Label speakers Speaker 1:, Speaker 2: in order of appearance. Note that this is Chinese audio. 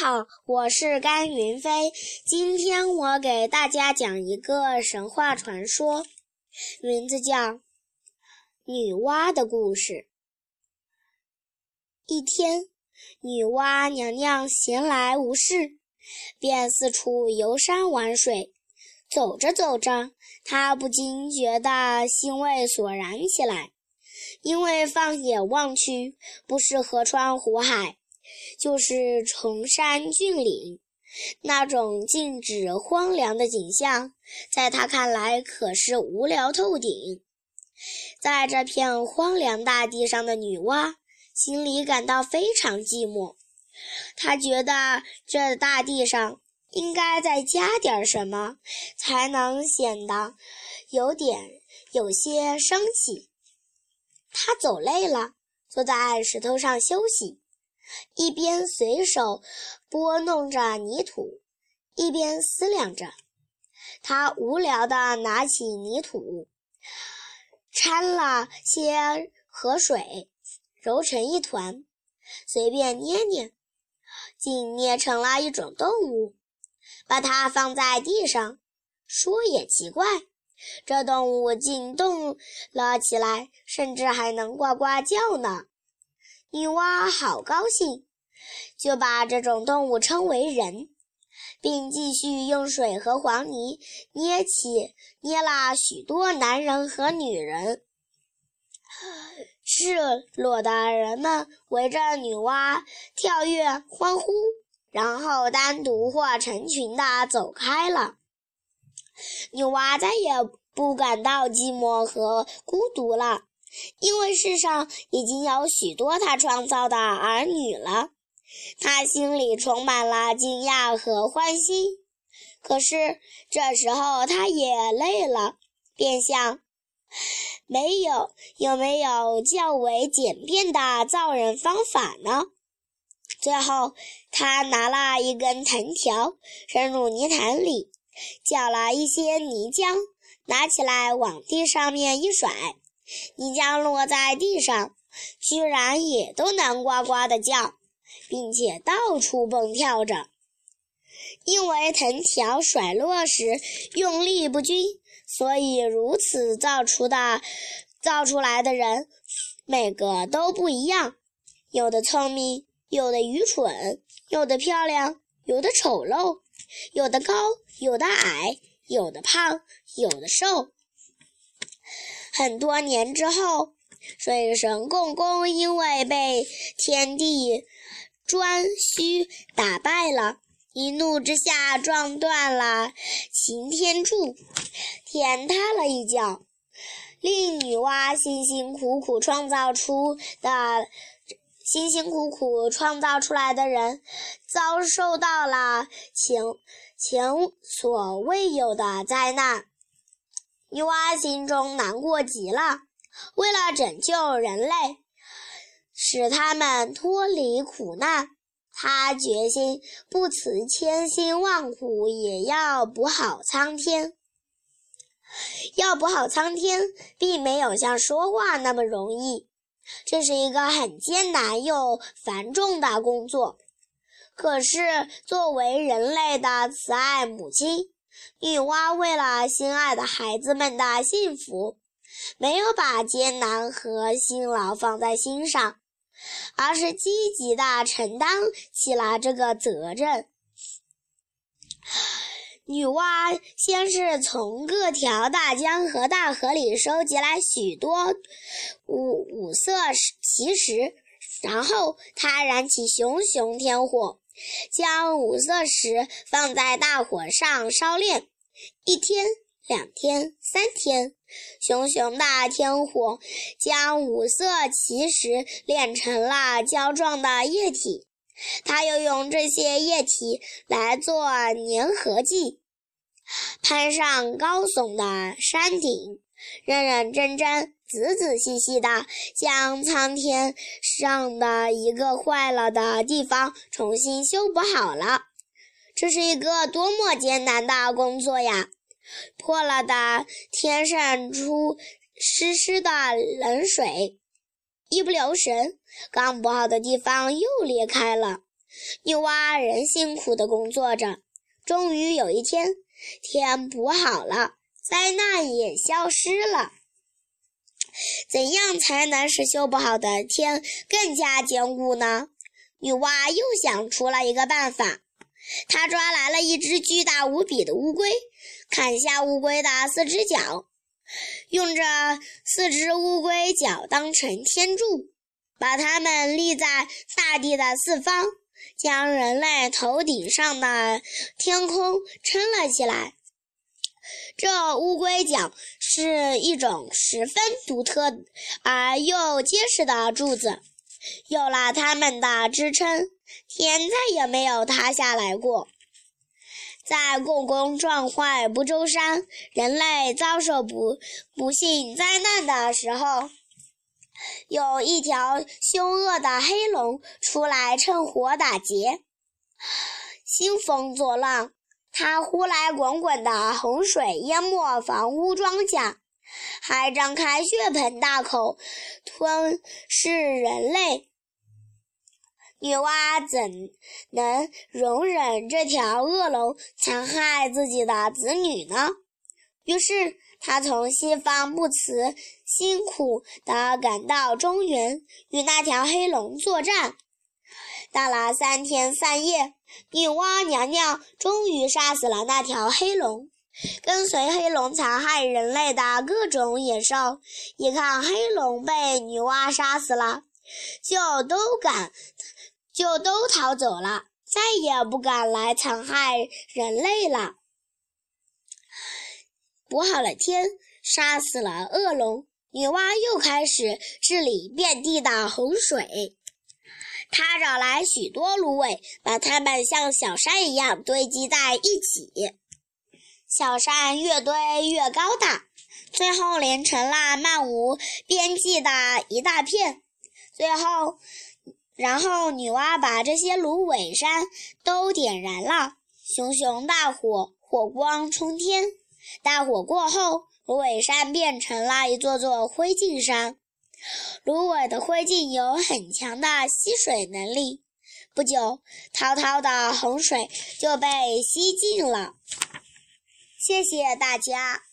Speaker 1: 好，我是甘云飞。今天我给大家讲一个神话传说，名字叫《女娲的故事》。一天，女娲娘娘闲来无事，便四处游山玩水。走着走着，她不禁觉得心味索然起来，因为放眼望去，不是河川湖海。就是崇山峻岭，那种静止荒凉的景象，在他看来可是无聊透顶。在这片荒凉大地上的女娲，心里感到非常寂寞。她觉得这大地上应该再加点什么，才能显得有点有些生气。她走累了，坐在石头上休息。一边随手拨弄着泥土，一边思量着。他无聊地拿起泥土，掺了些河水，揉成一团，随便捏捏，竟捏成了一种动物。把它放在地上，说也奇怪，这动物竟动了起来，甚至还能呱呱叫呢。女娲好高兴，就把这种动物称为人，并继续用水和黄泥捏起捏了许多男人和女人。赤裸的人们围着女娲跳跃欢呼，然后单独或成群的走开了。女娲再也不感到寂寞和孤独了。因为世上已经有许多他创造的儿女了，他心里充满了惊讶和欢喜。可是这时候他也累了，便想：没有有没有较为简便的造人方法呢？最后，他拿了一根藤条，伸入泥潭里，搅了一些泥浆，拿起来往地上面一甩。泥浆落在地上，居然也都能呱呱地叫，并且到处蹦跳着。因为藤条甩落时用力不均，所以如此造出的造出来的人，每个都不一样，有的聪明，有的愚蠢，有的漂亮，有的丑陋，有的高，有的矮，有的胖，有的瘦。很多年之后，水神共工因为被天地颛顼打败了，一怒之下撞断了擎天柱，天塌了一角，令女娲辛辛苦苦创造出的辛辛苦苦创造出来的人，遭受到了前前所未有的灾难。女娲心中难过极了，为了拯救人类，使他们脱离苦难，她决心不辞千辛万苦也要补好苍天。要补好苍天，并没有像说话那么容易，这是一个很艰难又繁重的工作。可是，作为人类的慈爱母亲。女娲为了心爱的孩子们的幸福，没有把艰难和辛劳放在心上，而是积极地承担起了这个责任。女娲先是从各条大江和大河里收集来许多五五色奇石，然后她燃起熊熊天火。将五色石放在大火上烧炼，一天、两天、三天，熊熊的天火将五色奇石炼成了胶状的液体。他又用这些液体来做粘合剂，攀上高耸的山顶，认认真真。仔仔细细地将苍天上的一个坏了的地方重新修补好了，这是一个多么艰难的工作呀！破了的天渗出湿湿的冷水，一不留神，刚补好的地方又裂开了，女娲仍辛苦地工作着。终于有一天，天补好了，灾难也消失了。怎样才能使修补好的天更加坚固呢？女娲又想出了一个办法。她抓来了一只巨大无比的乌龟，砍下乌龟的四只脚，用这四只乌龟脚当成天柱，把它们立在大地的四方，将人类头顶上的天空撑了起来。这乌龟脚是一种十分独特而又结实的柱子，有了它们的支撑，天再也没有塌下来过。在共工撞坏不周山，人类遭受不不幸灾难的时候，有一条凶恶的黑龙出来趁火打劫，兴风作浪。它呼来滚滚的洪水，淹没房屋庄稼，还张开血盆大口吞噬人类。女娲怎能容忍这条恶龙残害自己的子女呢？于是，她从西方不辞辛苦地赶到中原，与那条黑龙作战。打了三天三夜，女娲娘娘终于杀死了那条黑龙。跟随黑龙残害人类的各种野兽，一看黑龙被女娲杀死了，就都赶，就都逃走了，再也不敢来残害人类了。补好了天，杀死了恶龙，女娲又开始治理遍地的洪水。他找来许多芦苇，把它们像小山一样堆积在一起。小山越堆越高大，最后连成了漫无边际的一大片。最后，然后女娲把这些芦苇山都点燃了，熊熊大火，火光冲天。大火过后，芦苇山变成了一座座灰烬山。芦苇的灰烬有很强的吸水能力，不久，滔滔的洪水就被吸尽了。谢谢大家。